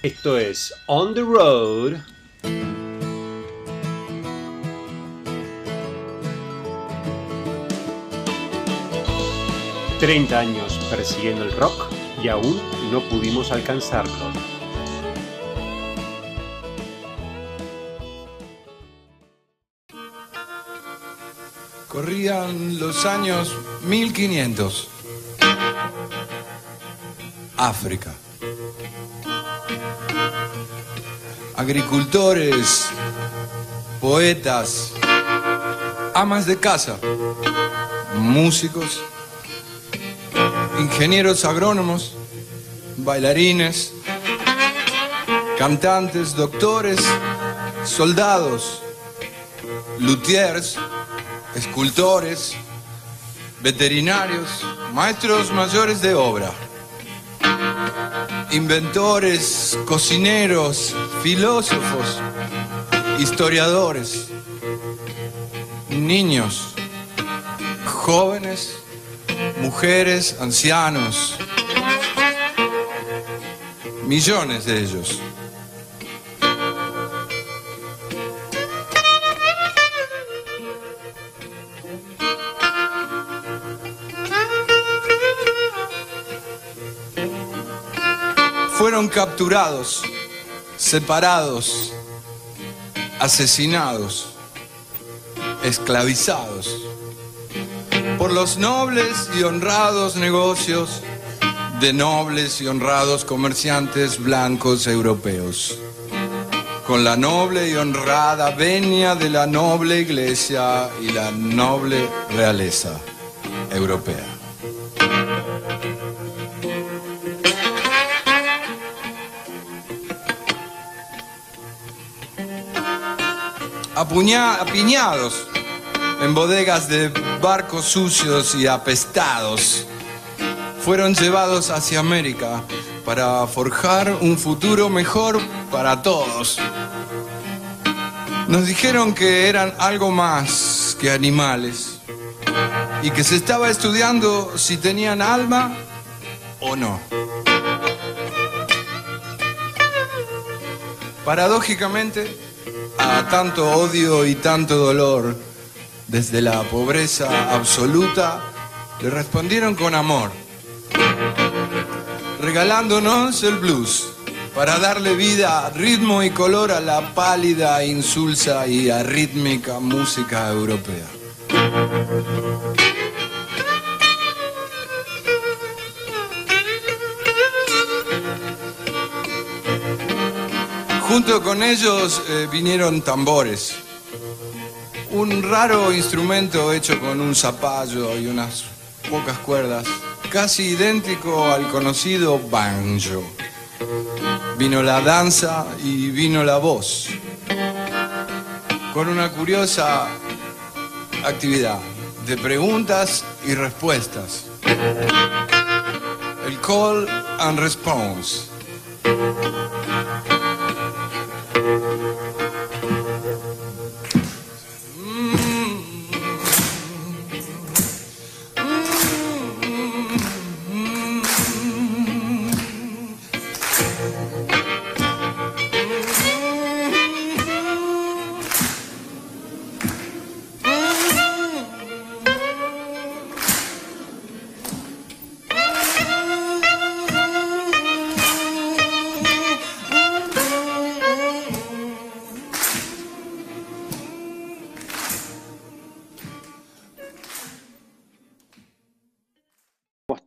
Esto es On the Road. ...30 años persiguiendo el rock y aún no pudimos alcanzarlo. Corrían los años 1500. África. Agricultores, poetas, amas de casa, músicos, ingenieros agrónomos, bailarines, cantantes, doctores, soldados, luthiers, escultores, veterinarios, maestros mayores de obra, inventores, cocineros, filósofos, historiadores, niños, jóvenes, mujeres, ancianos, millones de ellos. Fueron capturados, separados, asesinados, esclavizados por los nobles y honrados negocios de nobles y honrados comerciantes blancos europeos, con la noble y honrada venia de la noble iglesia y la noble realeza europea. Apiñados en bodegas de barcos sucios y apestados, fueron llevados hacia América para forjar un futuro mejor para todos. Nos dijeron que eran algo más que animales y que se estaba estudiando si tenían alma o no. Paradójicamente, a tanto odio y tanto dolor, desde la pobreza absoluta, le respondieron con amor, regalándonos el blues para darle vida, ritmo y color a la pálida, insulsa y arrítmica música europea. Junto con ellos eh, vinieron tambores, un raro instrumento hecho con un zapallo y unas pocas cuerdas, casi idéntico al conocido banjo. Vino la danza y vino la voz, con una curiosa actividad de preguntas y respuestas. El call and response. ¿Cómo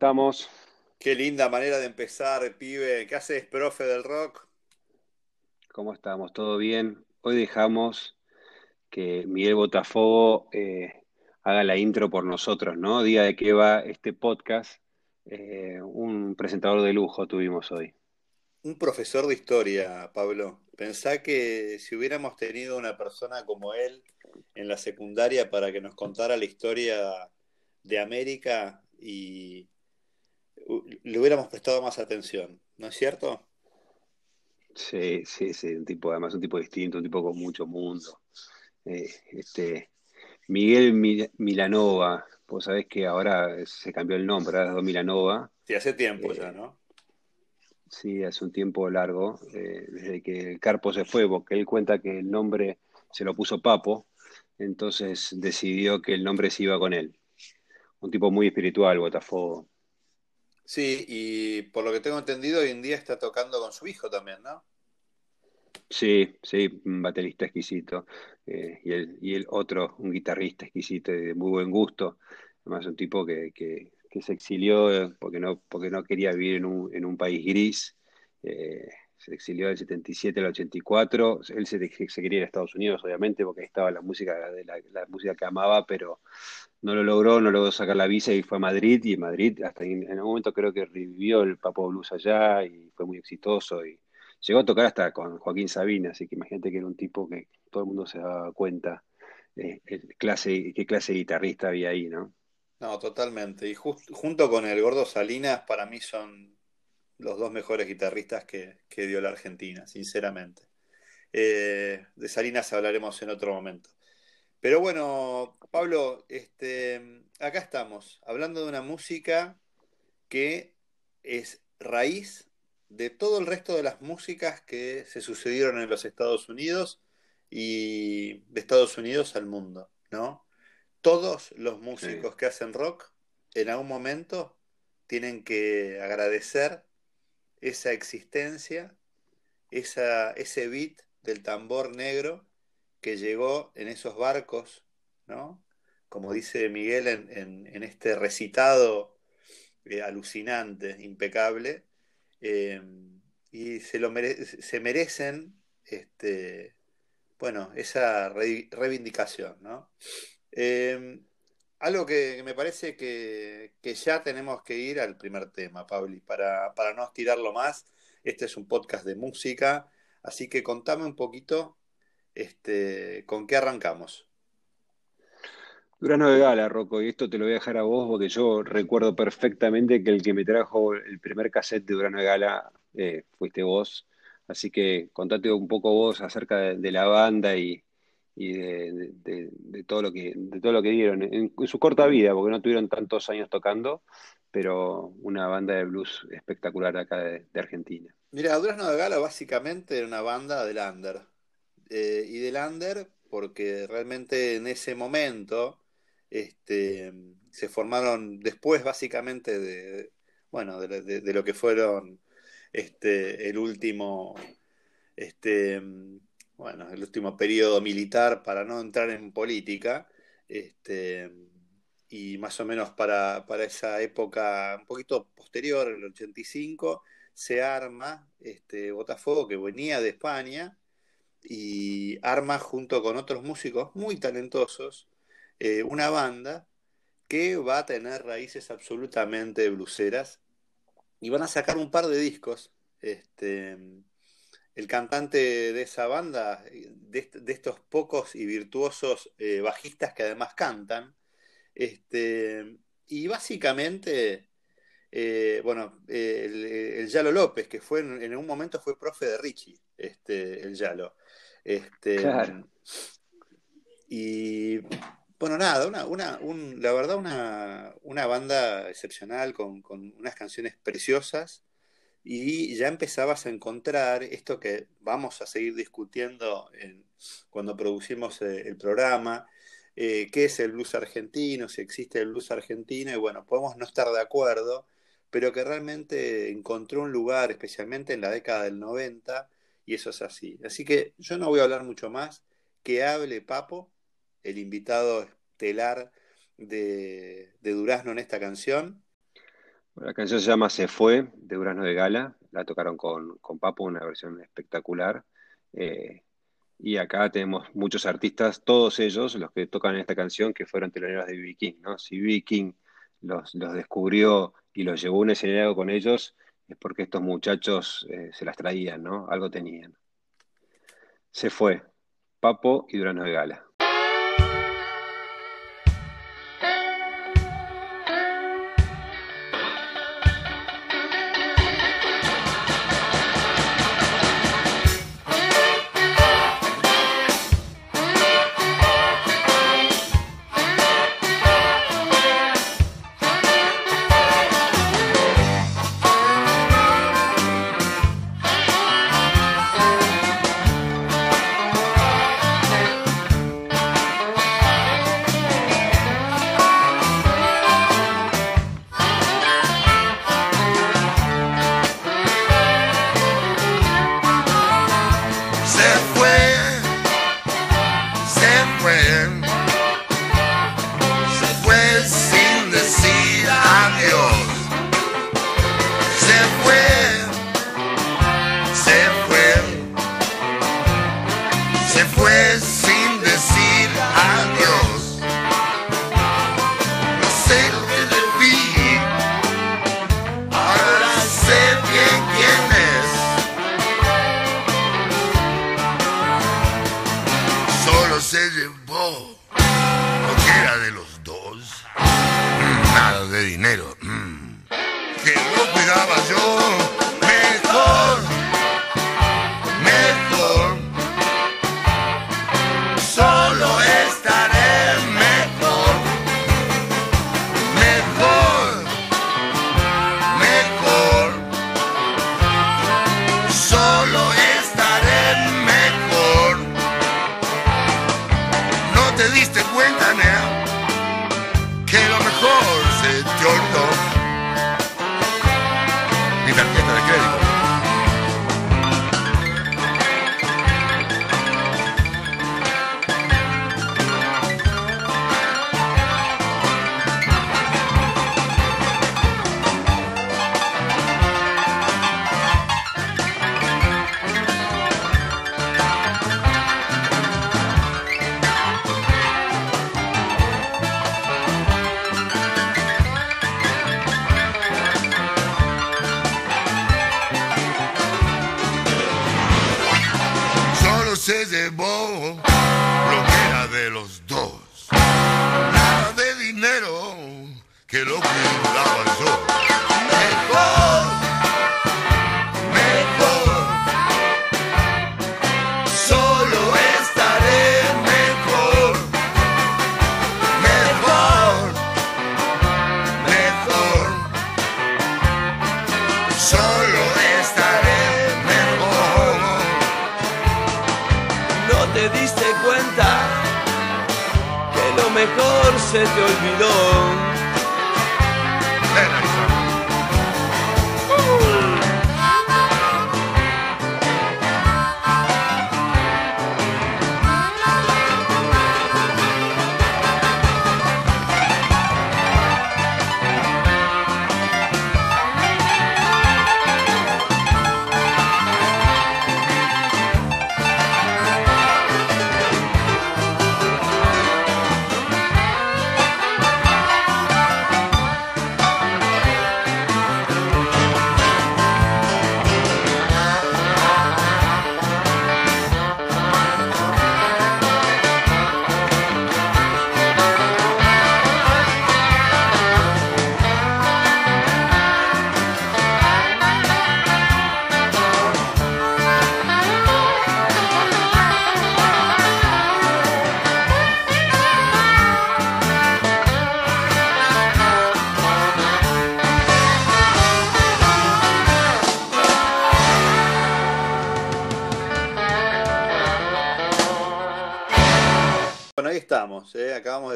estamos? Qué linda manera de empezar, pibe. ¿Qué haces, profe del rock? ¿Cómo estamos? ¿Todo bien? Hoy dejamos que Miguel Botafogo eh, haga la intro por nosotros, ¿no? Diga de qué va este podcast. Eh, un presentador de lujo tuvimos hoy. Un profesor de historia, Pablo. Pensá que si hubiéramos tenido una persona como él en la secundaria para que nos contara la historia de América y le hubiéramos prestado más atención, ¿no es cierto? Sí, sí, sí, un tipo, además un tipo distinto, un tipo con mucho mundo. Eh, este, Miguel Mil- Milanova, vos sabés que ahora se cambió el nombre, ahora es Don Milanova. Sí, hace tiempo Eh, ya, ¿no? Sí, hace un tiempo largo, eh, desde que Carpo se fue, porque él cuenta que el nombre se lo puso Papo, entonces decidió que el nombre se iba con él. Un tipo muy espiritual, Botafogo. Sí, y por lo que tengo entendido, hoy en día está tocando con su hijo también, ¿no? Sí, sí, un baterista exquisito. Eh, y, el, y el otro, un guitarrista exquisito de muy buen gusto. Además, un tipo que, que, que se exilió eh, porque no, porque no quería vivir en un, en un país gris. Eh, se exilió del 77 al 84. Él se, quería ir a Estados Unidos, obviamente, porque ahí estaba la música, la, la, música que amaba, pero no lo logró, no logró sacar la visa y fue a Madrid. Y en Madrid, hasta en, en algún momento creo que revivió el Papo Blues allá y fue muy exitoso. Y llegó a tocar hasta con Joaquín Sabina, así que imagínate que era un tipo que todo el mundo se daba cuenta eh, clase, qué clase de guitarrista había ahí, ¿no? No, totalmente. Y just, junto con el Gordo Salinas, para mí son los dos mejores guitarristas que, que dio la Argentina, sinceramente. Eh, de Salinas hablaremos en otro momento. Pero bueno, Pablo, este, acá estamos, hablando de una música que es raíz de todo el resto de las músicas que se sucedieron en los Estados Unidos y de Estados Unidos al mundo, ¿no? todos los músicos sí. que hacen rock en algún momento tienen que agradecer esa existencia, ese beat del tambor negro que llegó en esos barcos, ¿no? Como dice Miguel en, en, este recitado eh, alucinante, impecable, eh, y se, lo se merecen este, bueno, esa re reivindicación, ¿no? Eh, algo que me parece que, ya tenemos que ir al primer tema, Pabli, para, para no estirarlo más. Este es un podcast de música, así que contame un poquito este, con qué arrancamos. Durano de Gala, Rocco, y esto te lo voy a dejar a vos porque yo recuerdo perfectamente que el que me trajo el primer cassette de Durano de Gala eh, fuiste vos. Así que contate un poco vos acerca de la banda y, y de, todo lo que, de todo lo que dieron en, su corta vida, porque no tuvieron tantos años tocando, pero una banda de blues espectacular acá de, Argentina. Mira, Durazno de Gala básicamente era una banda del under. Eh, y del under porque realmente en ese momento este, se formaron después básicamente de, bueno, de lo que fueron este, el último este, bueno, el último periodo militar para no entrar en política, este, y más o menos para, para, esa época un poquito posterior, el 85, se arma este Botafogo que venía de España y arma junto con otros músicos muy talentosos eh, una banda que va a tener raíces absolutamente bluseras y van a sacar un par de discos este, el cantante de esa banda, de, de estos pocos y virtuosos eh, bajistas que además cantan. Este, y básicamente, eh, bueno, el, el, Yalo López, que fue en, en, un momento fue profe de Richie, este, el Yalo. Este, claro. Y bueno, nada, una, una, un, la verdad, una, una banda excepcional con, con unas canciones preciosas y ya empezabas a encontrar esto que vamos a seguir discutiendo en, cuando producimos eh, el programa, eh, qué es el blues argentino, si existe el blues argentino, y bueno, podemos no estar de acuerdo, pero que realmente encontró un lugar, especialmente en la década del 90, y eso es así. Así que yo no voy a hablar mucho más, que hable Papo, el invitado estelar de, de Durazno en esta canción, la canción se llama Se Fue, de Urano de Gala. La tocaron con, con Papo, una versión espectacular. Eh, y acá tenemos muchos artistas, todos ellos, los que tocan esta canción, que fueron teloneros de B.B. King. ¿no? Si B.B. King los, los, descubrió y los llevó a un escenario con ellos, es porque estos muchachos eh, se las traían, ¿no? Algo tenían. Se fue. Papo y Durano de Gala. Se te olvidó.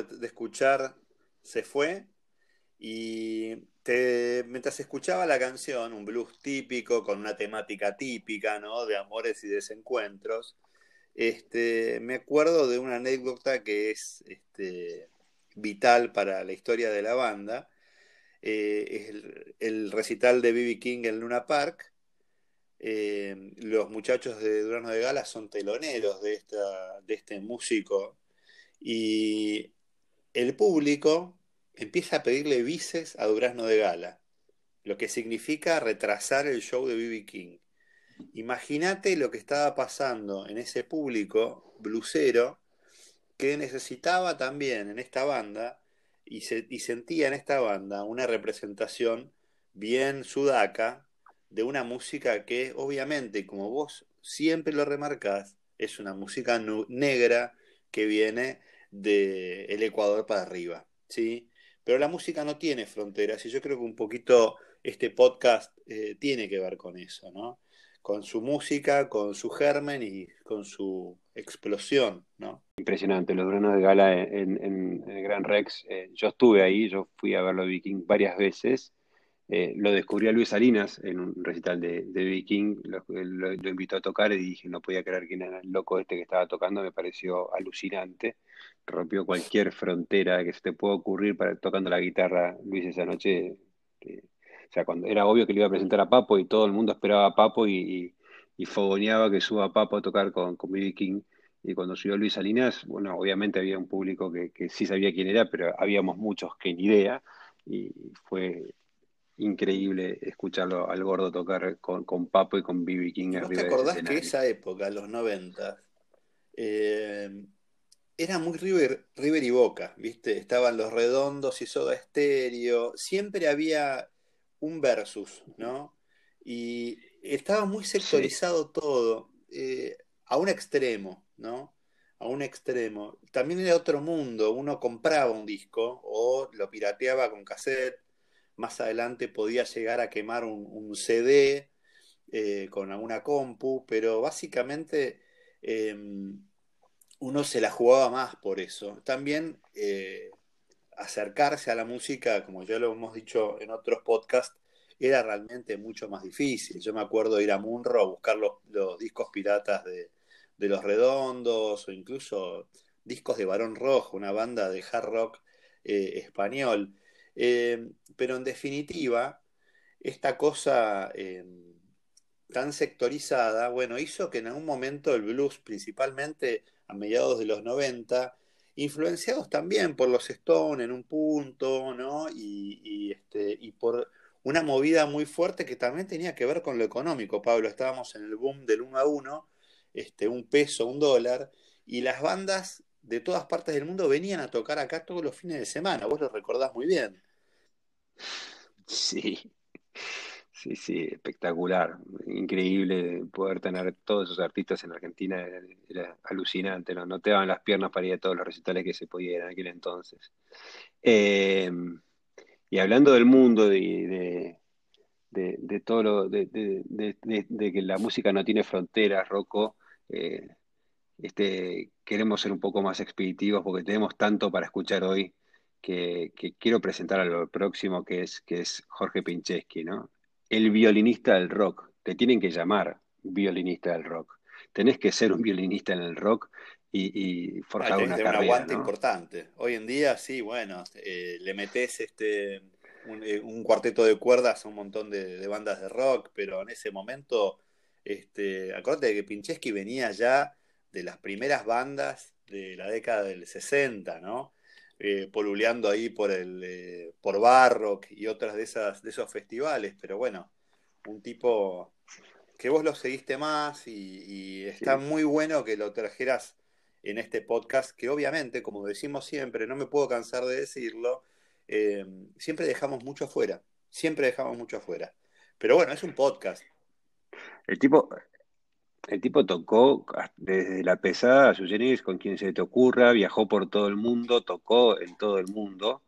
De, escuchar Se fue y mientras escuchaba la canción, un blues típico con una temática típica, ¿no? De amores y desencuentros, este, me acuerdo de una anécdota que es este, vital para la historia de la banda. Eh, el recital de B.B. King en Luna Park. Eh, los muchachos de Durano de Gala son teloneros de, esta, de este músico y el público empieza a pedirle bices a Durazno de Gala, lo que significa retrasar el show de B.B. King. Imagínate lo que estaba pasando en ese público blusero que necesitaba también en esta banda y, y sentía en esta banda una representación bien sudaca de una música que obviamente, como vos siempre lo remarcás, es una música negra que viene del Ecuador para arriba, ¿sí? Pero la música no tiene fronteras y yo creo que un poquito este podcast eh, tiene que ver con eso, ¿no? Con su música, con su germen y con su explosión, ¿no? Impresionante, los Duranos de Gala en, el Gran Rex. eh, yo estuve ahí, yo fui a verlo Viking varias veces. Eh, lo descubrí a Luis Salinas en un recital de, Viking, lo- lo invitó a tocar y dije, no podía creer quién era el loco este que estaba tocando, me pareció alucinante. Rompió cualquier frontera que se te pueda ocurrir para tocando la guitarra Luis esa noche. que- o sea, cuando era obvio que le iba a presentar a Papo y todo el mundo esperaba a Papo y, y, y fogoneaba que suba Papo a tocar con, con B.B. King. Y cuando subió Luis Salinas, bueno, obviamente había un público que, que sí sabía quién era, pero habíamos muchos que ni idea. Y fue increíble escucharlo al gordo tocar con, con Papo y con B.B. King ¿Y ¿Vos arriba te de acordás que esa época, los 90, eh, era muy River, River y Boca, ¿viste? Estaban los redondos y Soda Stereo, siempre había un versus, ¿no? Y estaba muy sectorizado todo, eh, a un extremo, ¿no? A un extremo. También era otro mundo, uno compraba un disco o lo pirateaba con cassette, más adelante podía llegar a quemar un, un CD eh, con alguna compu, pero básicamente eh, uno se la jugaba más por eso. También eh, acercarse a la música, como ya lo hemos dicho en otros podcasts, era realmente mucho más difícil. Yo me acuerdo ir a Munro a buscar los, discos piratas de, Los Redondos o incluso discos de Barón Rojo, una banda de hard rock eh, español. Eh, pero en definitiva, esta cosa eh, tan sectorizada, bueno, hizo que en algún momento el blues, principalmente a mediados de los 90, influenciados también por los Stones en un punto, ¿no? Y, y, este, y por una movida muy fuerte que también tenía que ver con lo económico, Pablo. Estábamos en el boom del 1 a 1, este, un peso, un dólar, y las bandas de todas partes del mundo venían a tocar acá todos los fines de semana, vos lo recordás muy bien. Sí, sí, sí, espectacular, increíble poder tener todos esos artistas en Argentina, era, alucinante, ¿no? No te daban las piernas para ir a todos los recitales que se podían en aquel entonces. Eh, y hablando del mundo y de, de, de todo lo, de, de- que la música no tiene fronteras, Rocco, eh, este, queremos ser un poco más expeditivos porque tenemos tanto para escuchar hoy que, que quiero presentar a lo próximo que es, que es Jorge Pincheschi, ¿no? El violinista del rock. Te tienen que llamar violinista del rock. Tenés que ser un violinista en el rock y, y forjar una tener un carrera, aguante ¿no? importante. Hoy en día, sí, bueno, eh, le metés este, un, eh, un cuarteto de cuerdas a un montón de, de bandas de rock, pero en ese momento, este, acordate que Pincheschi venía ya de las primeras bandas de la década del 60, ¿no? Eh, poluleando ahí por el, eh, por Barrock y otras de esas, de esos festivales, pero bueno, un tipo que vos lo seguiste más y, y está Sí. muy bueno que lo trajeras en este podcast, que obviamente, como decimos siempre, no me puedo cansar de decirlo, eh, siempre dejamos mucho afuera, siempre dejamos mucho afuera. Pero bueno, es un podcast, El tipo, el tipo tocó desde la pesada a sus con quien se te ocurra, viajó por todo el mundo, tocó en todo el mundo.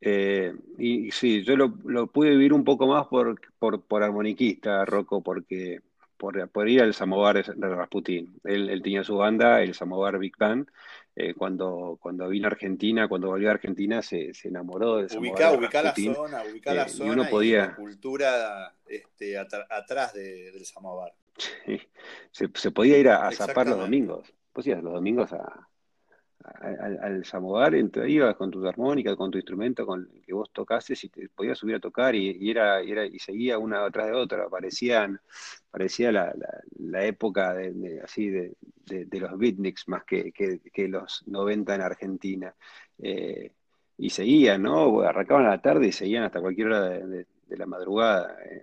Eh, y, y sí, yo lo, lo pude vivir un poco más por, por, por armoniquista, Rocco, porque por, por ir al Samovar de Rasputín. Él, él tenía su banda, el Samovar Big Band. Eh, cuando, cuando vino a Argentina, cuando volvió a Argentina, se, se enamoró del Samovar ubicá, de ubicá la Rasputín. zona, ubicá la Eh, y zona y la podía, cultura este, atrás de- del samovar. Se, se podía ir a, a zapar los domingos. Vos ibas los domingos a, a- al, al Samovar, entonces ibas con tu armónica, con tu instrumento, con el que vos tocases y te podías subir a tocar y, y era, y era, y seguía una atrás de otra. Parecían, parecía la, la, la época de, de- así de, de, de los beatniks más que, que, que los 90 en Argentina. Eh, y seguían, ¿no? Arrancaban a la tarde y seguían hasta cualquier hora de la madrugada. Eh,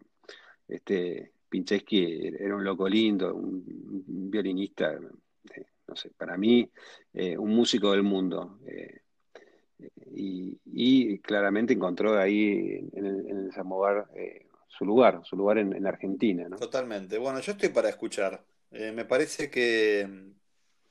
este Pincheschi era un loco lindo, un, violinista, eh, no sé, para mí, eh, un músico del mundo. eh, y, claramente encontró ahí en el, en su lugar, su lugar en, en Argentina. Totalmente. Bueno, yo estoy para escuchar. Me parece que,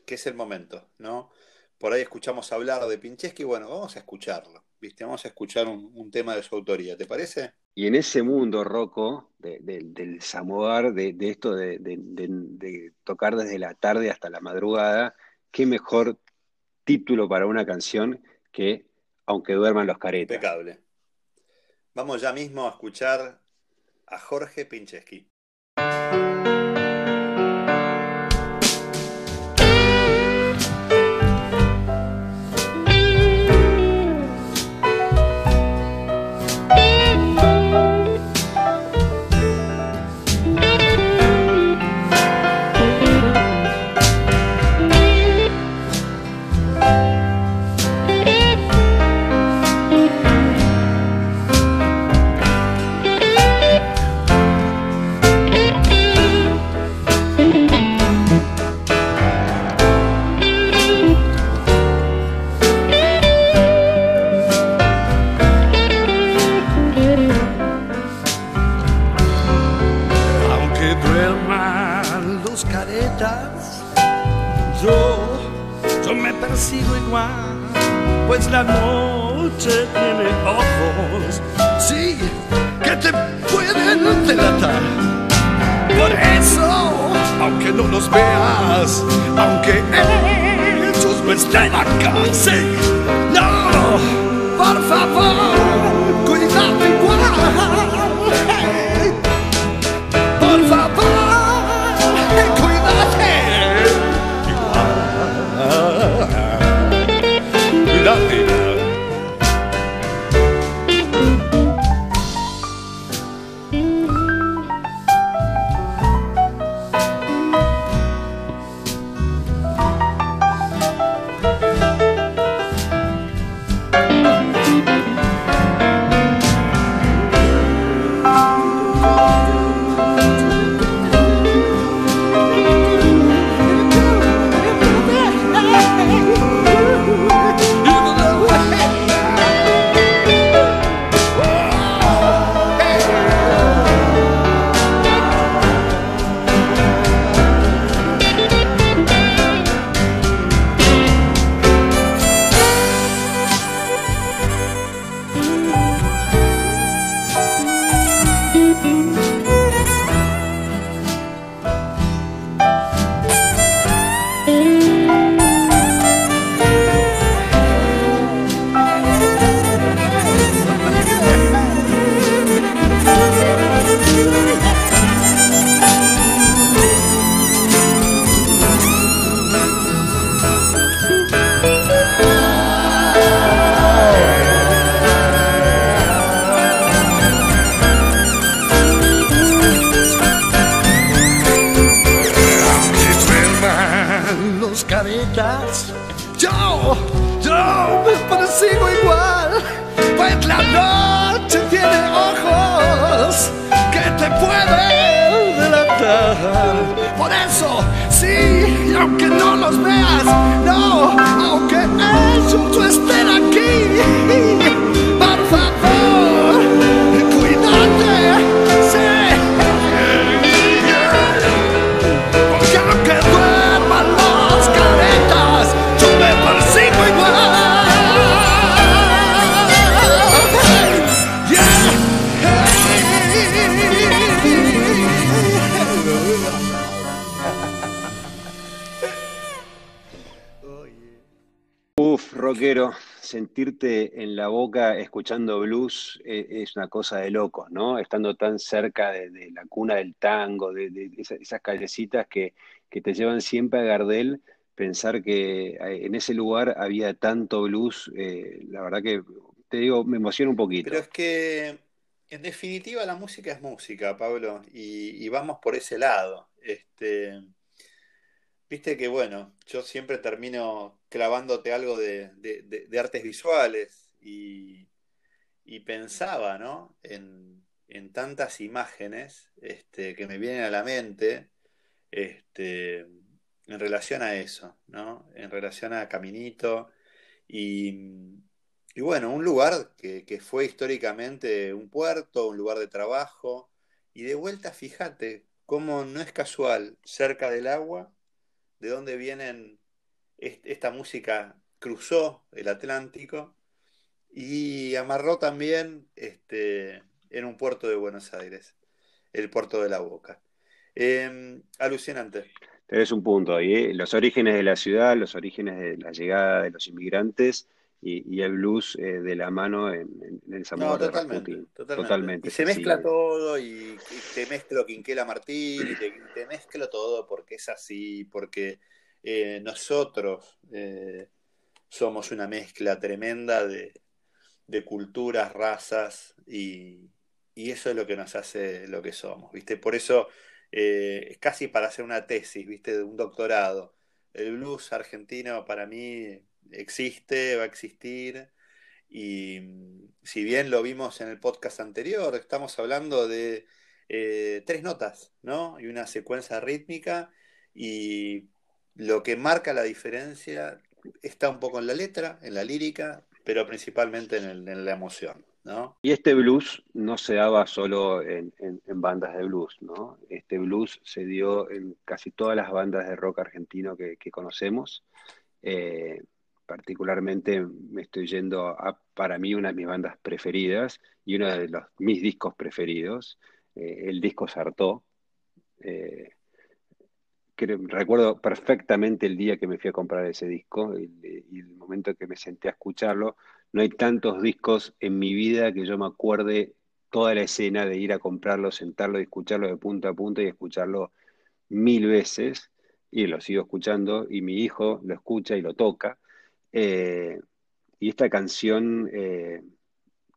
que es el momento, ¿no? Por ahí escuchamos hablar de Pincheschi, bueno, vamos a escucharlo, ¿viste? Vamos a escuchar un tema de su autoría, ¿te parece? Y en ese mundo, Rocco, de- de- del Samovar, de, de esto de, tocar desde la tarde hasta la madrugada, qué mejor título para una canción que Aunque duerman los caretas. Impecable. Vamos ya mismo a escuchar a Jorge Pincheschi. Pues la noche tiene ojos, sí, que te pueden delatar. Por eso, aunque no los veas, aunque ellos no estén acá, sí, no, por favor, una cosa de locos, ¿no? Estando tan cerca de, la cuna del tango, de, de esa- esas callecitas que, que te llevan siempre a Gardel, pensar que eh, en ese lugar había tanto blues, eh, la verdad que, te digo, me emociona un poquito. Pero es que, en definitiva, la música es música, Pablo, y, vamos por ese lado. Este, viste que, bueno, yo siempre termino clavándote algo de- de artes visuales y, y pensaba, ¿no? En, en tantas imágenes este, que me vienen a la mente este, en relación a eso, ¿no? En relación a Caminito y, y bueno, un lugar que, que fue históricamente un puerto, un lugar de trabajo, y de vuelta, fíjate cómo no es casual, cerca del agua, de dónde vienen, est- esta música cruzó el Atlántico y amarró también este, en un puerto de Buenos Aires, el puerto de la Boca. Eh, alucinante. Tenés un punto ahí, ¿eh? Los orígenes de la ciudad, los orígenes de la llegada de los inmigrantes y, y el blues eh, de la mano en, en- el No, Zamora de totalmente, Rasputin. totalmente. Totalmente, Y se mezcla sí. todo y, y te mezclo Quinquela Martín y te, te mezclo todo porque es así, porque eh, nosotros somos una mezcla tremenda de, de culturas, razas y, y eso es lo que nos hace lo que somos, ¿viste? Por eso eh, es casi para hacer una tesis, ¿viste? De un doctorado. El blues argentino para mí existe, va a existir. Y mm, si bien lo vimos en el podcast anterior, estamos hablando de eh, tres notas, ¿no? Y una secuencia rítmica. Y lo que marca la diferencia está un poco en la letra, en la lírica, pero principalmente en, el- la emoción, ¿no? Y este blues no se daba solo en, bandas de blues, ¿no? Este blues se dio en casi todas las bandas de rock argentino que, que conocemos. Eh, particularmente me estoy yendo a, para mí, una de mis bandas preferidas y uno de los, mis discos preferidos, eh, el disco Sartó. Eh, recuerdo perfectamente el día que me fui a comprar ese disco y, y el momento que me senté a escucharlo. No hay tantos discos en mi vida que yo me acuerde toda la escena de ir a comprarlo, sentarlo y escucharlo de punta a punta y escucharlo mil veces. Y lo sigo escuchando y mi hijo lo escucha y lo toca. Eh, y esta canción, eh,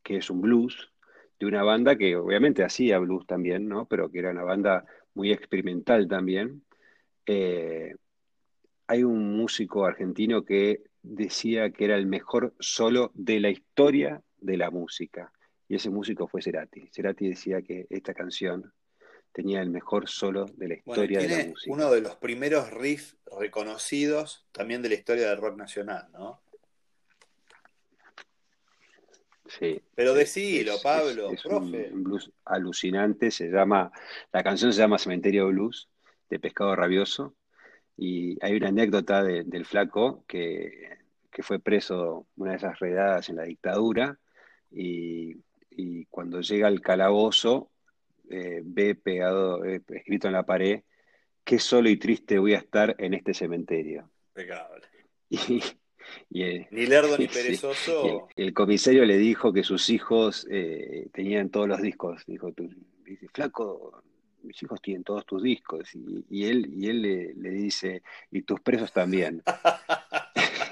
que es un blues, de una banda que obviamente hacía blues también, ¿no? Pero que era una banda muy experimental también. Eh, hay un músico argentino que decía que era el mejor solo de la historia de la música. Y ese músico fue Cerati. Cerati decía que esta canción tenía el mejor solo de la Bueno, historia de la tiene música. uno de los primeros riffs reconocidos también de la historia del rock nacional, ¿no? Sí, Pero decilo, es- Pablo, es- es un, profe. un blues alucinante. Se llama, la canción se llama Cementerio Blues de Pescado Rabioso. Y hay una anécdota de- del flaco que, que fue preso una de esas redadas en la dictadura y, y cuando llega al calabozo eh, ve pegado, eh, escrito en la pared, qué solo y triste voy a estar en este cementerio. Impecable. Y, y, eh, Ni lerdo ni el, perezoso. el comisario le dijo que sus hijos eh, tenían todos los discos. Dijo, tú, dice, flaco, mis hijos tienen todos tus discos. Y, y él, y él le, le dice, y tus presos también.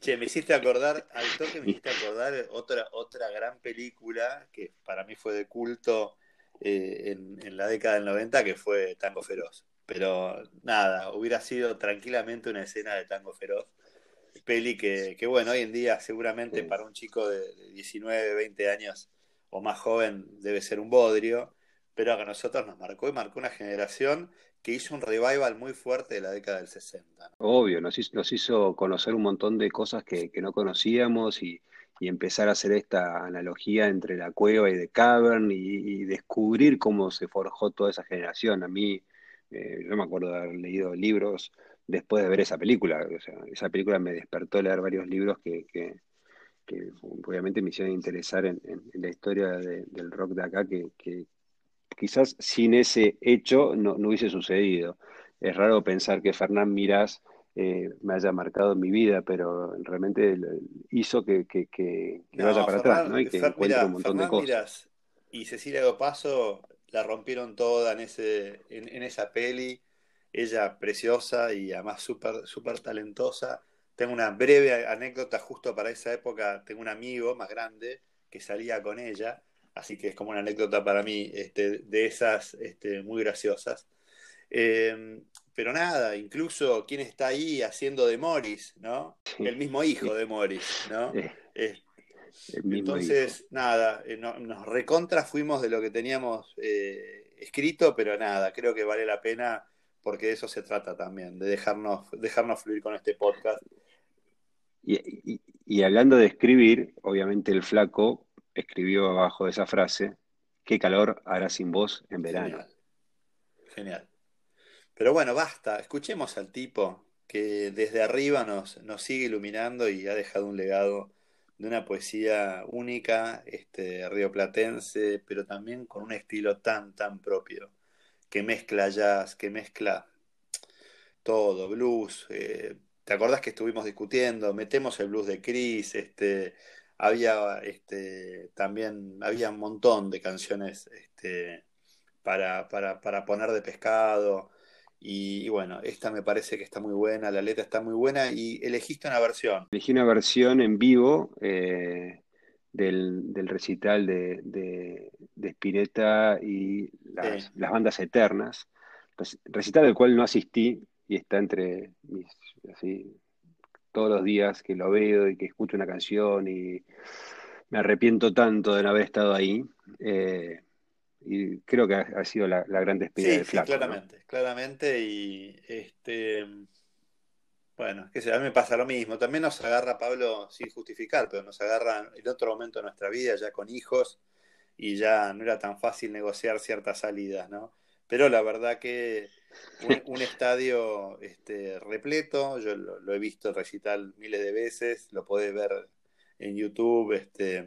Che, me hiciste acordar, al toque me hiciste acordar otra, otra gran película que para mí fue de culto eh, en, en la década del 90, que fue Tango Feroz. Pero nada, hubiera sido tranquilamente una escena de Tango Feroz peli que, que, bueno, hoy en día seguramente Sí. para un chico de, de 19, 20 años o más joven debe ser un bodrio, pero a nosotros nos marcó y marcó una generación que hizo un revival muy fuerte de la década del 60. ¿no? Obvio, nos hizo, nos hizo conocer un montón de cosas que, que no conocíamos y, y empezar a hacer esta analogía entre la cueva y The Cavern y, descubrir cómo se forjó toda esa generación. A mí, eh, yo me acuerdo de haber leído libros después de ver esa película. O sea, esa película me despertó leer varios libros que, que, que obviamente me hicieron interesar en, en- en la historia de- del rock de acá, que quizás sin ese hecho no, no hubiese sucedido. Es raro pensar que Fernán Mirás eh, me haya marcado en mi vida, pero realmente hizo que, que- que- que vaya No, para atrás, Fernán, ¿no? Y que Fer- encuentre mirá, un montón de Fernán cosas. Mirás y Cecilia Dopaso la rompieron toda en ese, en, en esa peli. Ella preciosa y además súper súper talentosa. Tengo una breve anécdota justo para esa época. Tengo un amigo más grande que salía con ella, así que es como una anécdota para mí este, de esas este, muy graciosas. Eh, pero nada, incluso quién está ahí haciendo de Morris, ¿no? Sí, El mismo hijo de Morris, ¿no? Eh, entonces, nada, eh, no- nos recontra fuimos de lo que teníamos eh, escrito, pero nada, creo que vale la pena porque de eso se trata también, de dejarnos, dejarnos fluir con este podcast. Y, y- y hablando de escribir, obviamente el flaco escribió abajo de esa frase, ¿qué calor hará sin vos en verano? Genial. Genial. Pero bueno, basta, escuchemos al tipo que desde arriba nos, nos sigue iluminando y ha dejado un legado de una poesía única, este, rioplatense, pero también con un estilo tan, tan propio, que mezcla jazz, que mezcla todo, blues. eh, ¿te acordás que estuvimos discutiendo? Metemos el blues de Chris, este, había este, también había un montón de canciones este, para, para, para poner de pescado. Y, y bueno, esta me parece que está muy buena, la letra está muy buena y elegiste una versión. Elegí una versión en vivo eh, del, del recital de, de, de Spinetta y las, Sí. las bandas eternas, Reci- recital al cual no asistí y está entre mis, así, todos los días que lo veo y que escucho una canción y me arrepiento tanto de no haber estado ahí. eh, y creo que ha, ha sido la, la gran despedida Sí, sí, flaco, ¿no? claramente, claramente y este bueno, que sé, a mí me pasa lo mismo. También nos agarra Pablo sin justificar, pero nos agarra en otro momento de nuestra vida, ya con hijos, y ya no era tan fácil negociar ciertas salidas, ¿no? Pero la verdad que un, un estadio este, repleto, yo lo, lo he visto recital miles de veces, lo podés ver en YouTube, este,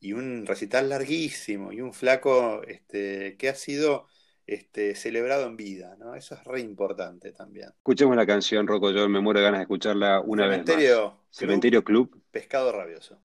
y un recital larguísimo, y un flaco este, que ha sido este, celebrado en vida, ¿no? Eso es re importante también. Escuchemos la canción, Rocco, yo me muero de ganas de escucharla una vez más. Club, Cementerio Club. Pescado Rabioso.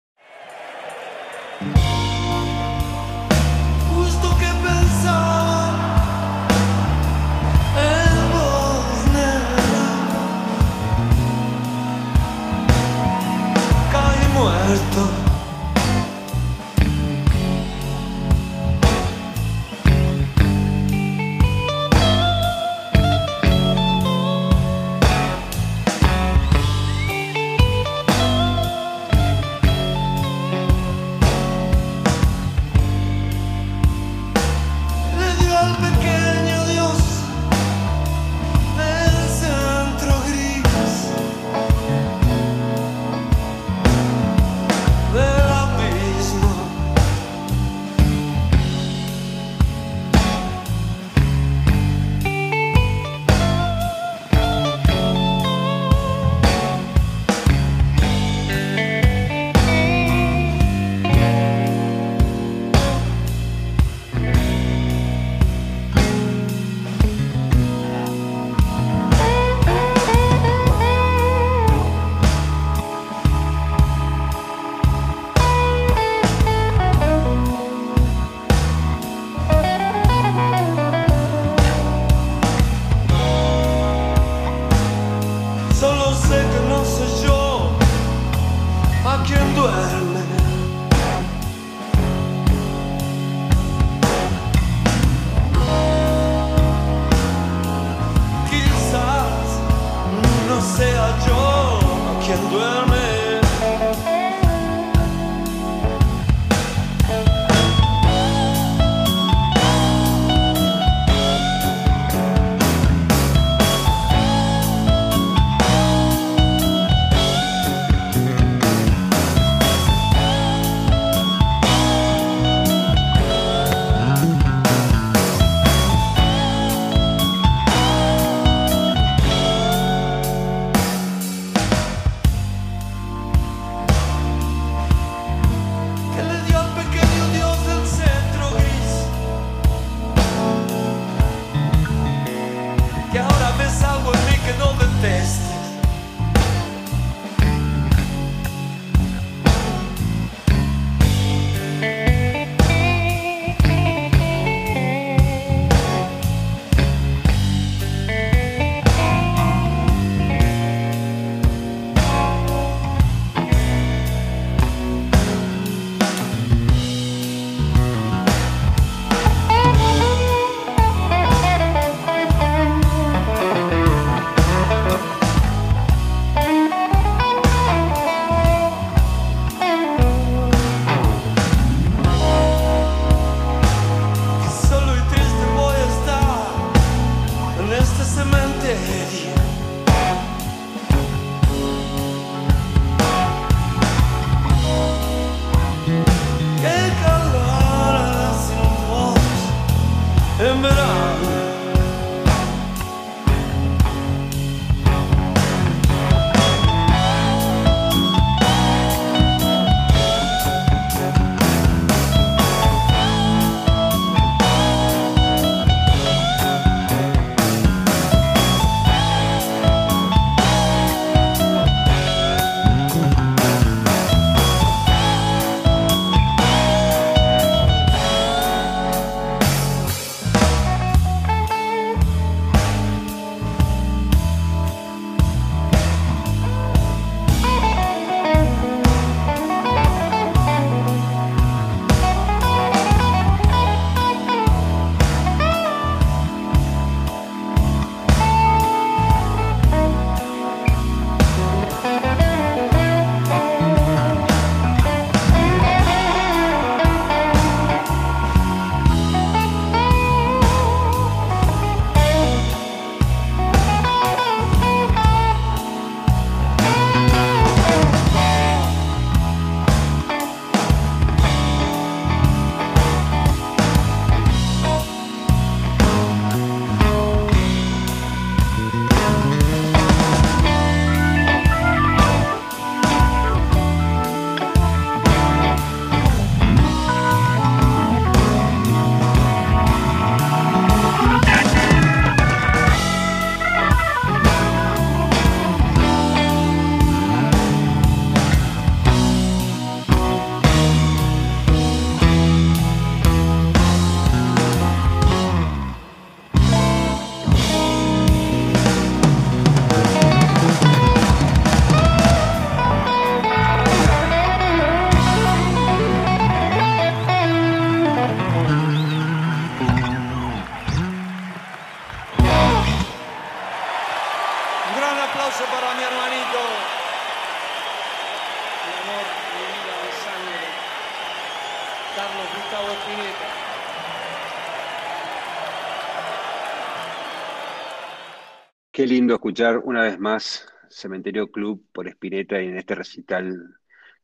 Escuchar una vez más Cementerio Club por Spinetta y en este recital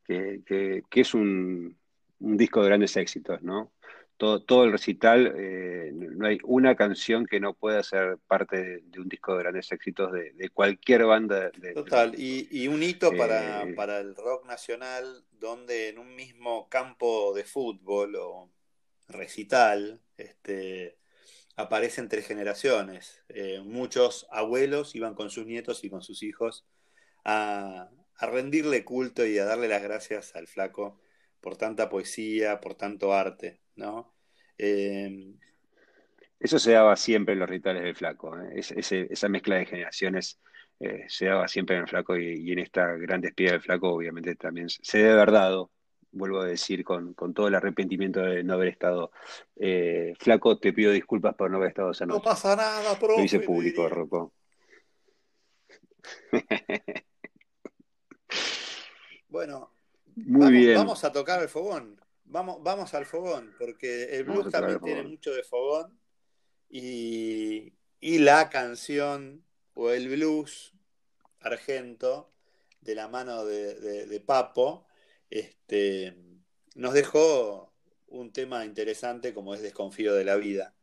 que, que- que es un, un disco de grandes éxitos, ¿no? Todo, todo el recital, eh, no hay una canción que no pueda ser parte de, de un disco de grandes éxitos de, de cualquier banda. de- Total, y, y un hito para, Eh, para el rock nacional, donde en un mismo campo de fútbol o recital, este, aparecen tres generaciones. Eh, muchos abuelos iban con sus nietos y con sus hijos a, rendirle culto y a darle las gracias al flaco por tanta poesía, por tanto arte, ¿no? Eh, Eso se daba siempre en los rituales del Flaco, ¿eh? Esa mezcla de generaciones se daba siempre en el Flaco y, y en esta gran despedida del Flaco obviamente también se debe haber dado, vuelvo a decir, con, con todo el arrepentimiento de no haber estado. Eh, Flaco, te pido disculpas por no haber estado esa no noche. pasa nada, Lo profe. hice le público. Rocco. Bueno, Muy vamos, bien. vamos a tocar el fogón. Vamos, vamos al fogón, porque el blues también el tiene mucho de fogón. Y, y la canción o el blues argento de la mano de, de- de Papo este, nos dejó un tema interesante como es Desconfío de la vida.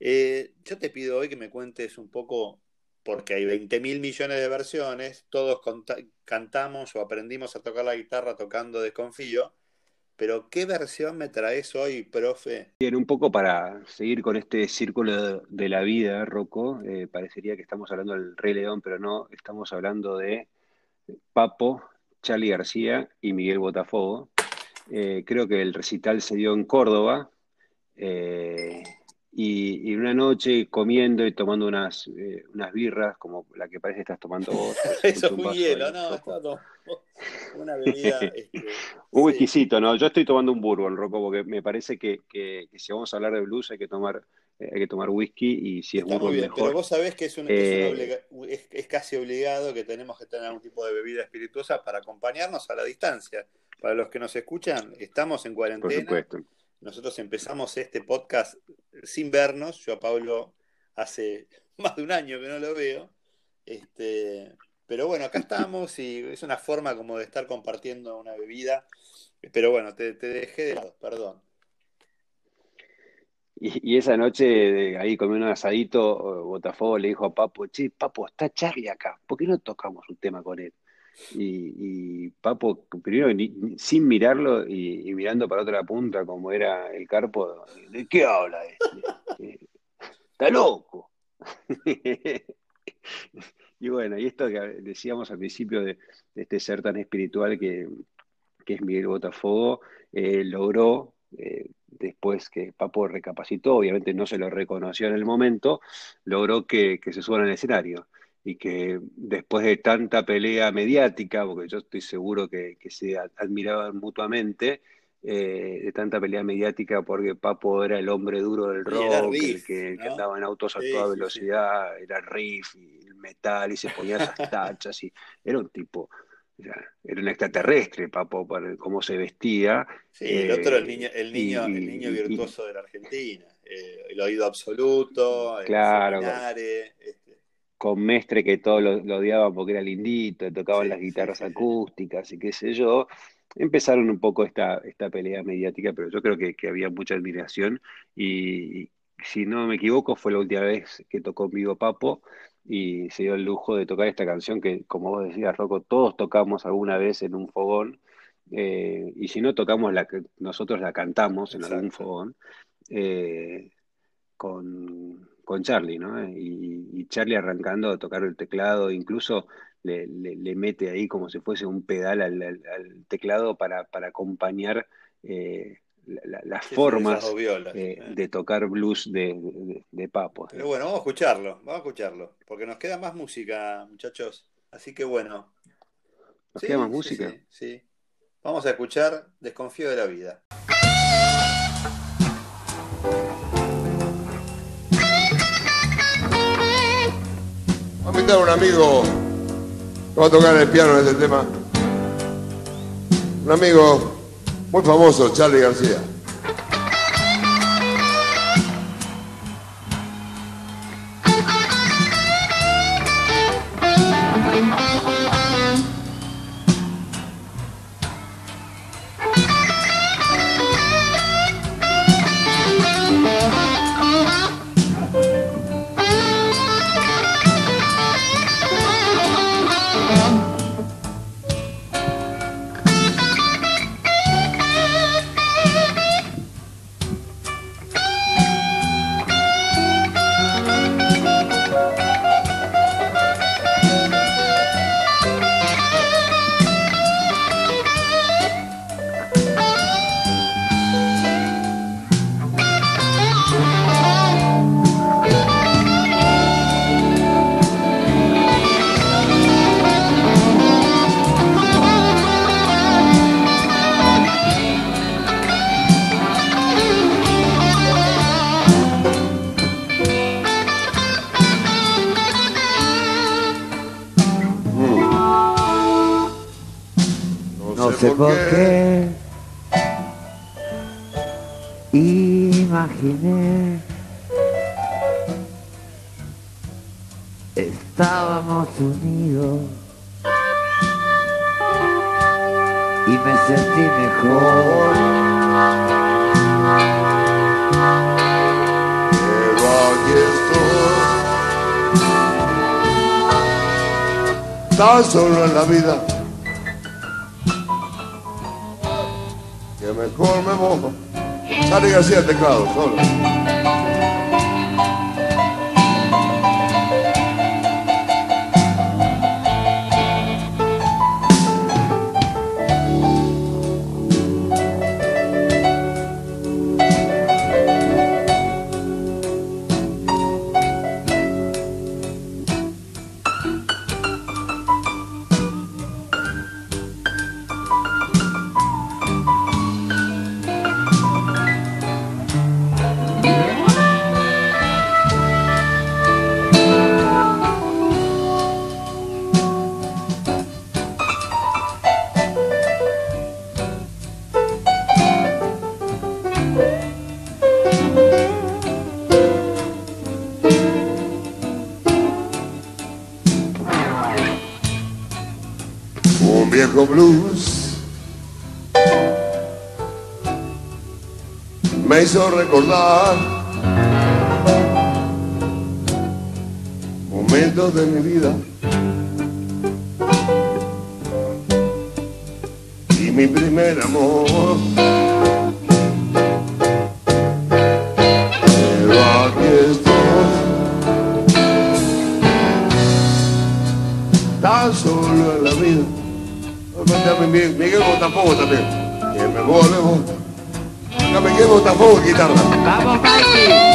Eh, yo te pido hoy que me cuentes un poco, porque hay 20 mil millones de versiones, todos cantamos o aprendimos a tocar la guitarra tocando Desconfío, pero ¿qué versión me traes hoy, profe? Bien, un poco para seguir con este círculo de, de la vida, Rocco, eh, parecería que estamos hablando del Rey León, pero no, estamos hablando de Papo, Charlie García y Miguel Botafogo. Eh, creo que el recital se dio en Córdoba eh, y, y una noche comiendo y tomando unas, eh, unas birras, como la que parece que estás tomando vos. Eso es un hielo, ahí, no, está una bebida. este, Un sí. whiskycito, ¿no? Yo estoy tomando un bourbon, Rocco, porque me parece que, que- que si vamos a hablar de blues hay que tomar, hay que tomar whisky y si es Está muy bien, pero mejor. vos sabés que es, un- es, Eh, obliga- es- es casi obligado que tenemos que tener algún tipo de bebida espirituosa para acompañarnos a la distancia. Para los que nos escuchan, estamos en por cuarentena. supuesto. Nosotros empezamos este podcast sin vernos. Yo a Pablo hace más de un año que no lo veo. Este, pero bueno, acá estamos y es una forma como de estar compartiendo una bebida. Pero bueno, te, te dejé de lado, perdón. Y, esa noche, ahí comiendo un asadito, Botafogo le dijo a Papo, che, Papo, está Charlie acá, ¿por qué no tocamos un tema con él? Y, Papo, primero sin mirarlo y, mirando para otra punta, como era el carpo, ¿de qué habla este? Eh, Está loco. Y bueno, y esto que decíamos al principio de, de este ser tan espiritual que, que es Miguel Botafogo, eh, logró, eh, después que Papo recapacitó, obviamente no se lo reconoció en el momento, logró que, que se suban al escenario y que después de tanta pelea mediática, porque yo estoy seguro que, que se admiraban mutuamente, eh, de tanta pelea mediática porque Papo era el hombre duro del rock, el riff, que, que ¿no? andaba en autos a Sí, toda sí, sí. velocidad, era riff y el metal y se ponía esas tachas y era un tipo, era un extraterrestre, Papo, por cómo se vestía. Sí, el otro, el niño, eh, el niño, y- el niño y- virtuoso de la Argentina. Eh, el oído absoluto, el Claro. Seminare, este, con Mestre que todos lo, lo odiaban porque era lindito, tocaban Sí, las guitarras sí, acústicas y qué sé yo. Empezaron un poco esta, esta pelea mediática, pero yo creo que, que había mucha admiración y, y si no me equivoco fue la última vez que tocó vivo Papo y se dio el lujo de tocar esta canción que, como vos decías, Rocco, todos tocamos alguna vez en un fogón eh, y si no tocamos, la, que- nosotros la cantamos en algún Exacto. fogón. eh, con, con Charlie, ¿no? Y, y Charlie arrancando a tocar el teclado, incluso le, le- le mete ahí como si fuese un pedal al, al- al teclado para, para acompañar eh, la- la- las formas violas, eh, eh. de tocar blues de, de, de Papo. Pero bueno, vamos a escucharlo, vamos a escucharlo, porque nos queda más música, muchachos. Así que bueno. ¿Nos Sí, queda más sí, música? sí, sí. Vamos a escuchar Desconfío de la vida. Voy a invitar a un amigo que va a tocar el piano en este tema. Un amigo muy famoso, Charlie García. Sé por qué. Imaginé. Estábamos unidos y me sentí mejor. Pero aquí estoy. Tan solo en la vida. Sale García teclado, solo. Hizo recordar momentos de mi vida y mi primer amor. Pero aquí tan solo en la vida. Miguel Botafogo también. Que me volvemos. Acá Miguel Botafogo y guitarra. ¡Vamos, Mikey!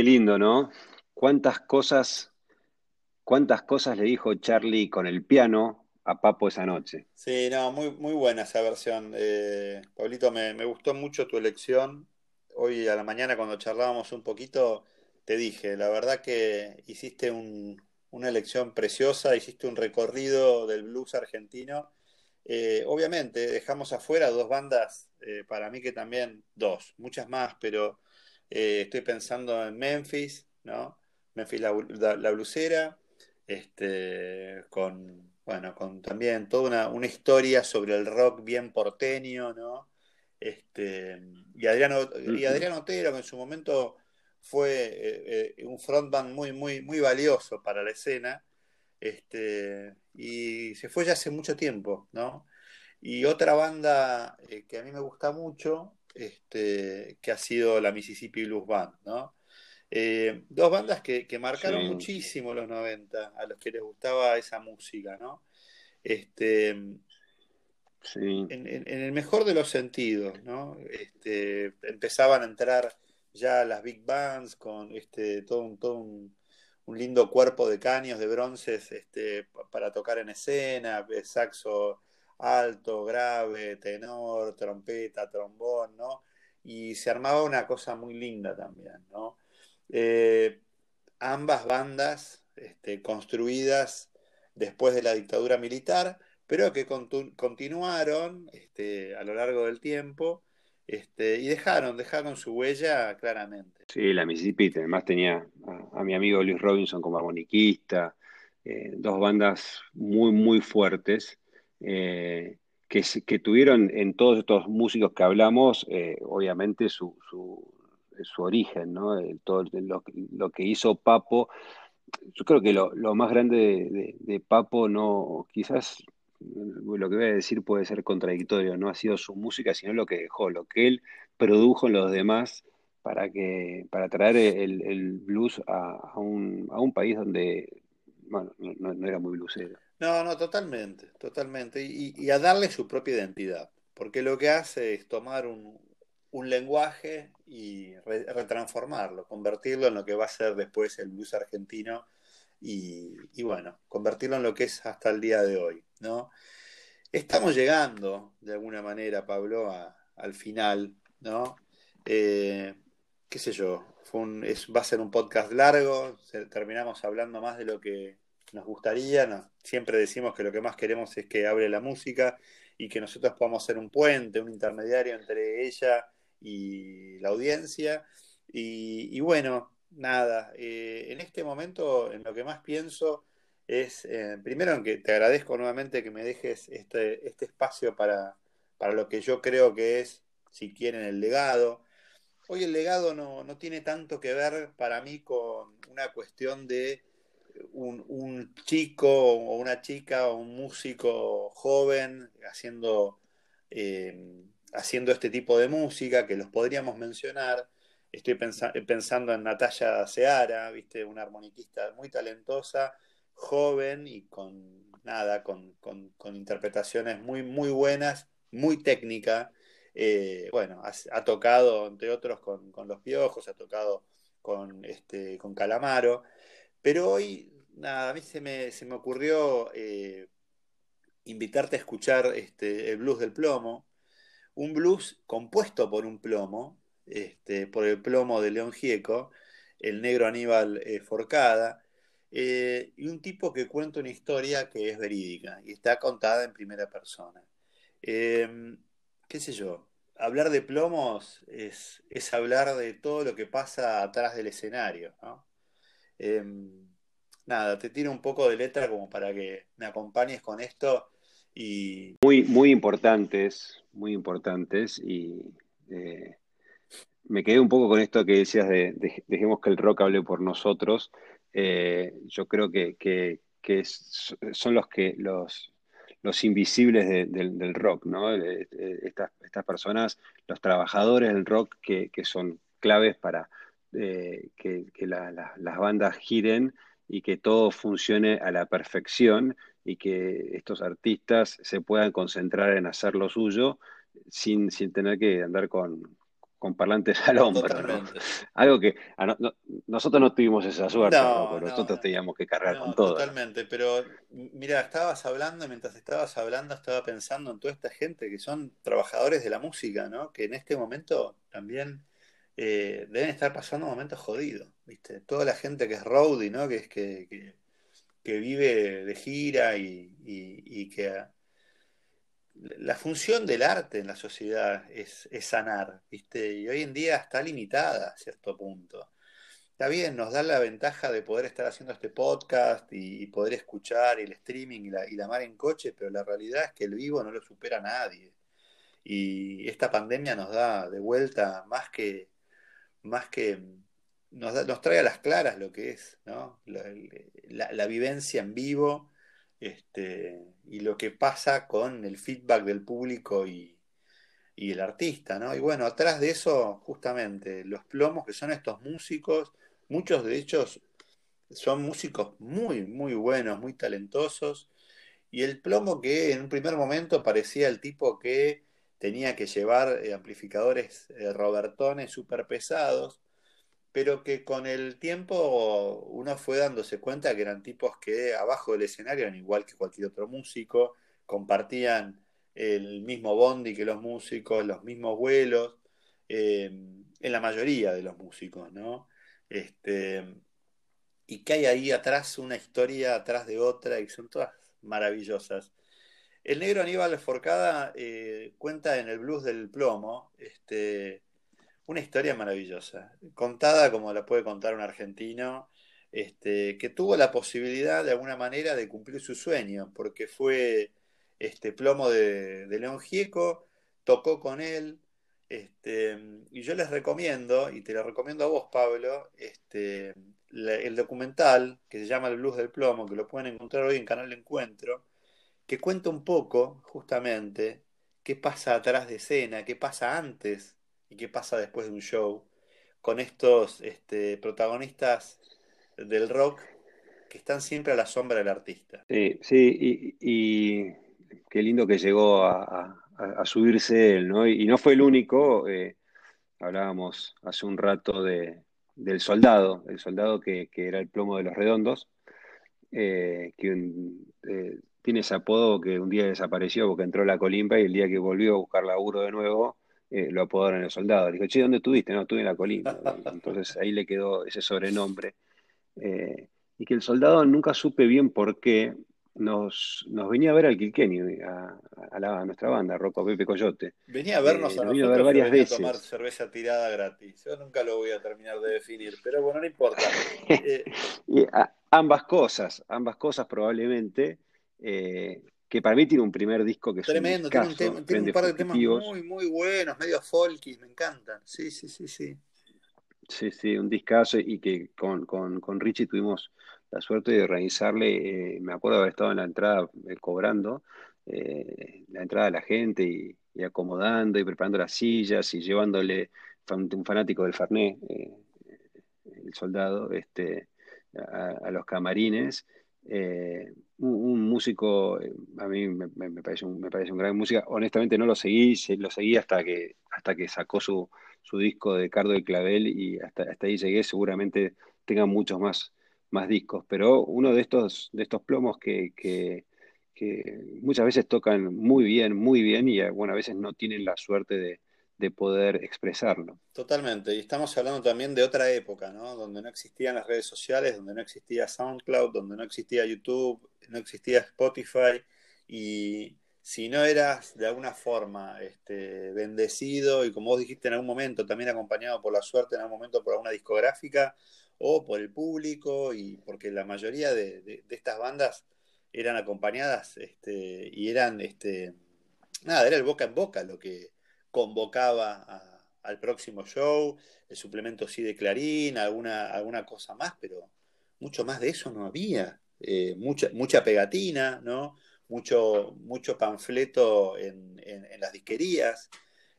Qué lindo, ¿no? ¿Cuántas cosas, cuántas cosas le dijo Charlie con el piano a Papo esa noche? Sí, no, muy, muy buena esa versión. Eh, Pablito, me, gustó mucho tu elección. Hoy a la mañana cuando charlábamos un poquito, te dije, la verdad que hiciste un- una elección preciosa, hiciste un recorrido del blues argentino. Eh, obviamente, dejamos afuera dos bandas, eh, para mí que también, dos, muchas más, pero eh, estoy pensando en Memphis, ¿no? Memphis la, la, la blusera, este, con, bueno, con también toda una, una historia sobre el rock bien porteño, ¿no? Este, y Adriano, y. Adriano Otero, que en su momento fue eh, eh, un frontman muy, muy, muy valioso para la escena, este, y se fue ya hace mucho tiempo, ¿no? Y otra banda eh, que a mí me gusta mucho, este, que ha sido la Mississippi Blues Band, ¿no? Eh, dos bandas que, que marcaron Sí. muchísimo los 90, a los que les gustaba esa música, ¿no? Este, Sí, en, en- en el mejor de los sentidos, ¿no? Este, empezaban a entrar ya las big bands con este, todo un, todo un, un lindo cuerpo de caños, de bronces, este, pa- para tocar en escena, eh, saxo alto, grave, tenor, trompeta, trombón, ¿no? Y se armaba una cosa muy linda también, ¿no? Eh, ambas bandas este, construidas después de la dictadura militar, pero que continuaron este, a lo largo del tiempo este, y dejaron, dejaron su huella claramente. sí, la Mississippi además tenía a, a mi amigo Luis Robinson como armoniquista, eh, dos bandas muy, muy fuertes, eh, que, tuvieron en todos estos músicos que hablamos, eh, obviamente su, su, origen, ¿no? Eh, todo lo, que hizo Papo yo creo que lo, lo más grande de, Papo no, quizás lo que voy a decir puede ser contradictorio, no ha sido su música, sino lo que dejó, lo que él produjo en los demás para que, para traer el, el blues a, un, a un país donde, bueno, no, no era muy bluesero. No, no, totalmente, totalmente. Y, y a darle su propia identidad, porque lo que hace es tomar un, un lenguaje y re- retransformarlo, convertirlo en lo que va a ser después el blues argentino y, bueno, convertirlo en lo que es hasta el día de hoy, ¿no? Estamos llegando, de alguna manera, Pablo, al final, ¿no? Eh, qué sé yo, fue un- es- va a ser un podcast largo, terminamos hablando más de lo que nos gustaría, siempre decimos que lo que más queremos es que hable la música y que nosotros podamos ser un puente, un intermediario entre ella y la audiencia. Y, y bueno, nada, eh, en este momento en lo que más pienso es, eh, primero en que te agradezco nuevamente que me dejes este, este espacio para, para lo que yo creo que es, si quieren, el legado. Hoy el legado no, no tiene tanto que ver para mí con una cuestión de un, un chico o una chica o un músico joven haciendo, eh, haciendo este tipo de música que los podríamos mencionar. Estoy pensa- pensando en Natalia Seara, ¿viste? una armoniquista muy talentosa, joven y con nada, con, con- con interpretaciones muy, muy buenas, muy técnica. Eh, bueno, ha, ha tocado, entre otros, con, con Los Piojos, ha tocado con, este, con Calamaro. Pero hoy, nada, a mí se me, se me ocurrió eh, invitarte a escuchar este, el blues del plomo, un blues compuesto por un plomo, este, por el plomo de León Gieco, el negro Aníbal eh, Forcada, eh, y un tipo que cuenta una historia que es verídica y está contada en primera persona. Eh, ¿Qué sé yo? Hablar de plomos es, es hablar de todo lo que pasa atrás del escenario, ¿no? Eh, nada, te tiro un poco de letra como para que me acompañes con esto y Muy, muy importantes, muy importantes, y eh, me quedé un poco con esto que decías de, de- dejemos que el rock hable por nosotros. Eh, yo creo que, que- son los que los, los invisibles de- del, del rock, ¿no? Eh, Estas, estas personas, los trabajadores del rock que, que son claves para eh, que, que la- la- las bandas giren y que todo funcione a la perfección y que estos artistas se puedan concentrar en hacer lo suyo sin, sin tener que andar con, con parlantes al hombro, ¿no? Algo que a no- no- nosotros no tuvimos esa suerte, nosotros no. teníamos que cargar con todo. totalmente, pero mira, estabas hablando, mientras estabas hablando, estaba pensando en toda esta gente que son trabajadores de la música, ¿no? Que en este momento también eh, deben estar pasando momentos jodidos, ¿viste? Toda la gente que es roadie, ¿no? Que es que, que, vive de gira y, y- que la función del arte en la sociedad es, sanar, ¿viste? Y hoy en día está limitada a cierto punto. Está bien, nos da la ventaja de poder estar haciendo este podcast y, poder escuchar el streaming y la, y la mar en coche, pero la realidad es que el vivo no lo supera nadie. Y esta pandemia nos da de vuelta más que, más que nos, trae a las claras lo que es, ¿no? La, la- la vivencia en vivo, este, y lo que pasa con el feedback del público y, y el artista, ¿no? Y bueno, atrás de eso, justamente, los plomos que son estos músicos, muchos de ellos son músicos muy, muy buenos, muy talentosos, y el plomo que en un primer momento parecía el tipo que tenía que llevar eh, amplificadores eh, Robertones súper pesados, pero que con el tiempo uno fue dándose cuenta que eran tipos que abajo del escenario eran igual que cualquier otro músico, compartían el mismo bondi que los músicos, los mismos vuelos, eh, en la mayoría de los músicos, ¿no? Este, y que hay ahí atrás una historia atrás de otra y son todas maravillosas. El negro Aníbal Forcada eh, cuenta en el blues del plomo este, una historia maravillosa, contada como la puede contar un argentino, este, que tuvo la posibilidad de alguna manera de cumplir su sueño, porque fue este plomo de, de León Gieco, tocó con él, este, y yo les recomiendo, y te lo recomiendo a vos, Pablo, este, el documental que se llama El Blues del Plomo, que lo pueden encontrar hoy en Canal Encuentro, que cuenta un poco, justamente, qué pasa atrás de escena, qué pasa antes y qué pasa después de un show, con estos este, protagonistas del rock que están siempre a la sombra del artista. Sí, sí, y, qué lindo que llegó a, a- subirse él, ¿no? Y, y no fue el único, eh, hablábamos hace un rato de, del soldado, el soldado que, que era el plomo de los redondos, eh, que un- eh, tiene ese apodo que un día desapareció porque entró a la colimba y el día que volvió a buscar laburo de nuevo, eh, lo apodaron el soldado. Dijo, che, ¿dónde estuviste? No, estuve en la colimba. Entonces ahí le quedó ese sobrenombre. Eh, y que el soldado nunca supe bien por qué nos, nos venía a ver al Kilkenny, a, a la- a nuestra banda, Rocco Pepe Coyote. Venía a vernos Eh, a nos vino a ver nosotros, varias veces. a tomar cerveza tirada gratis. Yo nunca lo voy a terminar de definir, pero bueno, no importa. Eh, a- ambas cosas, ambas cosas probablemente, eh, que para mí tiene un primer disco que es un tremendo, tiene un, tiene un de par de temas muy, muy buenos, medio folky, me encantan. Sí, sí, sí, sí. Sí, sí, un discazo y que con, con, con Richie tuvimos la suerte de organizarle, eh, me acuerdo de haber estado en la entrada eh, cobrando eh, la entrada a la gente y, y acomodando y preparando las sillas y llevándole fan- un fanático del eh, el soldado, este, a, a los camarines. Un, músico, eh, a mí me, me- parece un, me parece un gran música. Honestamente no lo seguí, se- lo seguí hasta que, hasta que sacó su, su disco de Cardo y Clavel y hasta, hasta ahí llegué. Seguramente tenga muchos más, más discos, pero uno de estos, de estos plomos que, que, que muchas veces tocan muy bien, muy bien y eh, bueno, a veces no tienen la suerte de, de poder expresarlo. Totalmente, y estamos hablando también de otra época, ¿no? Donde no existían las redes sociales, donde no existía SoundCloud, donde no existía YouTube, no existía Spotify, y si no eras de alguna forma este, bendecido y como vos dijiste en algún momento, también acompañado por la suerte en algún momento por alguna discográfica o por el público, y porque la mayoría de, de- estas bandas eran acompañadas este, y eran, este, nada, era el boca en boca lo que convocaba a- al próximo show, el suplemento sí de Clarín, alguna, alguna cosa más, pero mucho más de eso no había. Eh, mucha, mucha pegatina, ¿no? Mucho, mucho panfleto en, en- en las disquerías.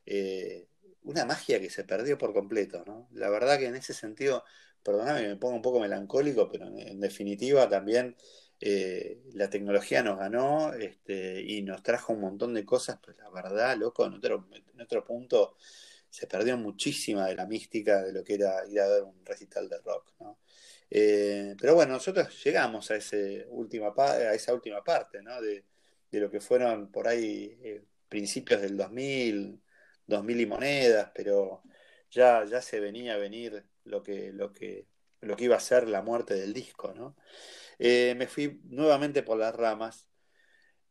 Eh, una magia que se perdió por completo, ¿no? La verdad que en ese sentido, perdóname que me pongo un poco melancólico, pero en, en definitiva también eh, la tecnología nos ganó este, y nos trajo un montón de cosas, pues la verdad, loco, en otro, en otro punto se perdió muchísima de la mística de lo que era ir a ver un recital de rock. ¿no? Eh, pero bueno, nosotros llegamos a, ese última a esa última parte ¿no? de, de lo que fueron por ahí eh, principios del 2000, 2000 y monedas, pero ya, ya se venía a venir lo que, lo que, lo que iba a ser la muerte del disco. ¿no? Eh, me fui nuevamente por las ramas.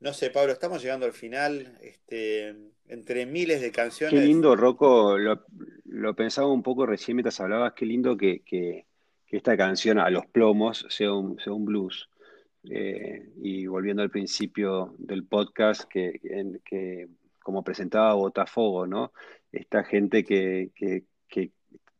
No sé, Pablo, estamos llegando al final, este, entre miles de Qué canciones. lindo, Rocco, lo, lo pensaba un poco recién mientras hablabas, qué lindo que, que- que esta canción a los plomos sea un, sea un blues. Eh, y volviendo al principio del podcast, que, en- que como presentaba Botafogo, ¿no? Esta gente que, que- que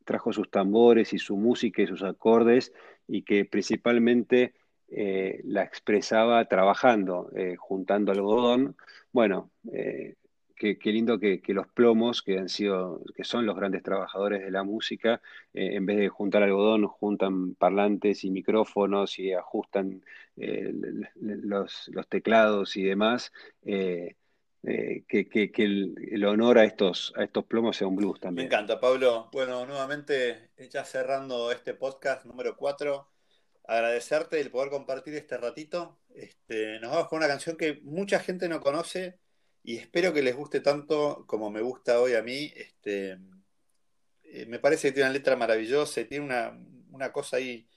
trajo sus tambores y su música y sus acordes y que principalmente eh, la expresaba trabajando, eh, juntando algodón. Bueno, eh, qué, qué lindo que, que los plomos, que han sido, que son los grandes trabajadores de la música, en vez de juntar algodón, juntan parlantes y micrófonos y ajustan los, los teclados y demás. eh, que, que- que el, el honor a estos, a estos plomos sea un blues Me también. encanta, Pablo. Bueno, nuevamente, ya cerrando este podcast número 4, agradecerte el poder compartir este ratito. Este, nos vamos con una canción que mucha gente no conoce y espero que les guste tanto como me gusta hoy a mí. Este, eh, me parece que tiene una letra maravillosa, y tiene una, una cosa ahí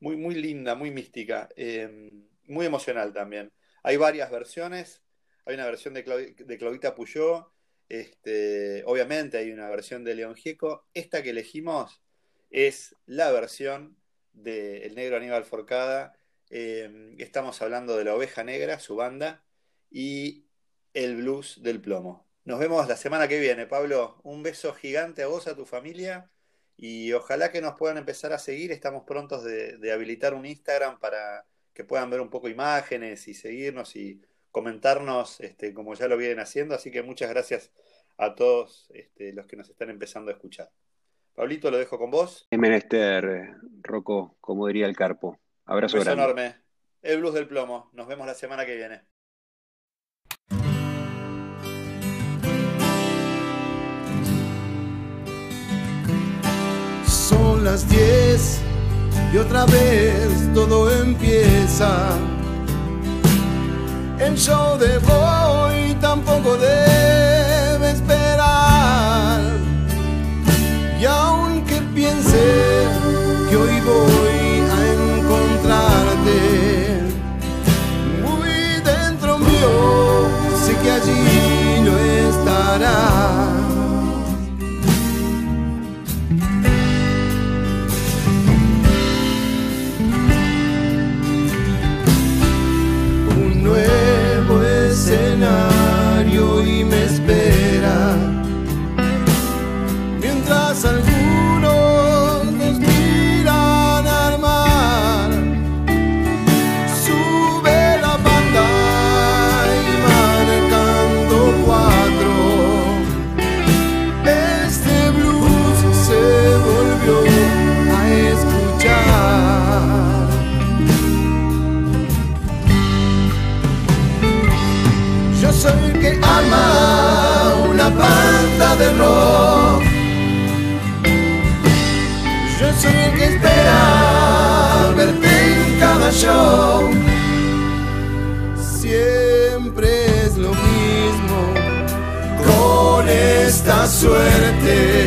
muy, muy linda, muy mística, eh, muy emocional también. Hay varias versiones. Hay una versión de, Clau- de Claudita Puyó, este, obviamente hay una versión de León Gieco. Esta que elegimos es la versión de El Negro Aníbal Forcada. Eh, estamos hablando de La Oveja Negra, su banda, y el blues del plomo. Nos vemos la semana que viene, Pablo. Un beso gigante a vos, a tu familia, y ojalá que nos puedan empezar a seguir. Estamos prontos de, de habilitar un Instagram para que puedan ver un poco imágenes y seguirnos y comentarnos este, como ya lo vienen haciendo. Así que muchas gracias a todos este, los que nos están empezando a escuchar. Pablito, lo dejo con vos. Es menester, Rocco, como diría el Carpo. Un Abrazo beso grande. enorme. El blues del plomo. Nos vemos la semana que viene. Son las 10 y otra vez todo empieza. El show de hoy tampoco debe Siempre es lo mismo con esta suerte.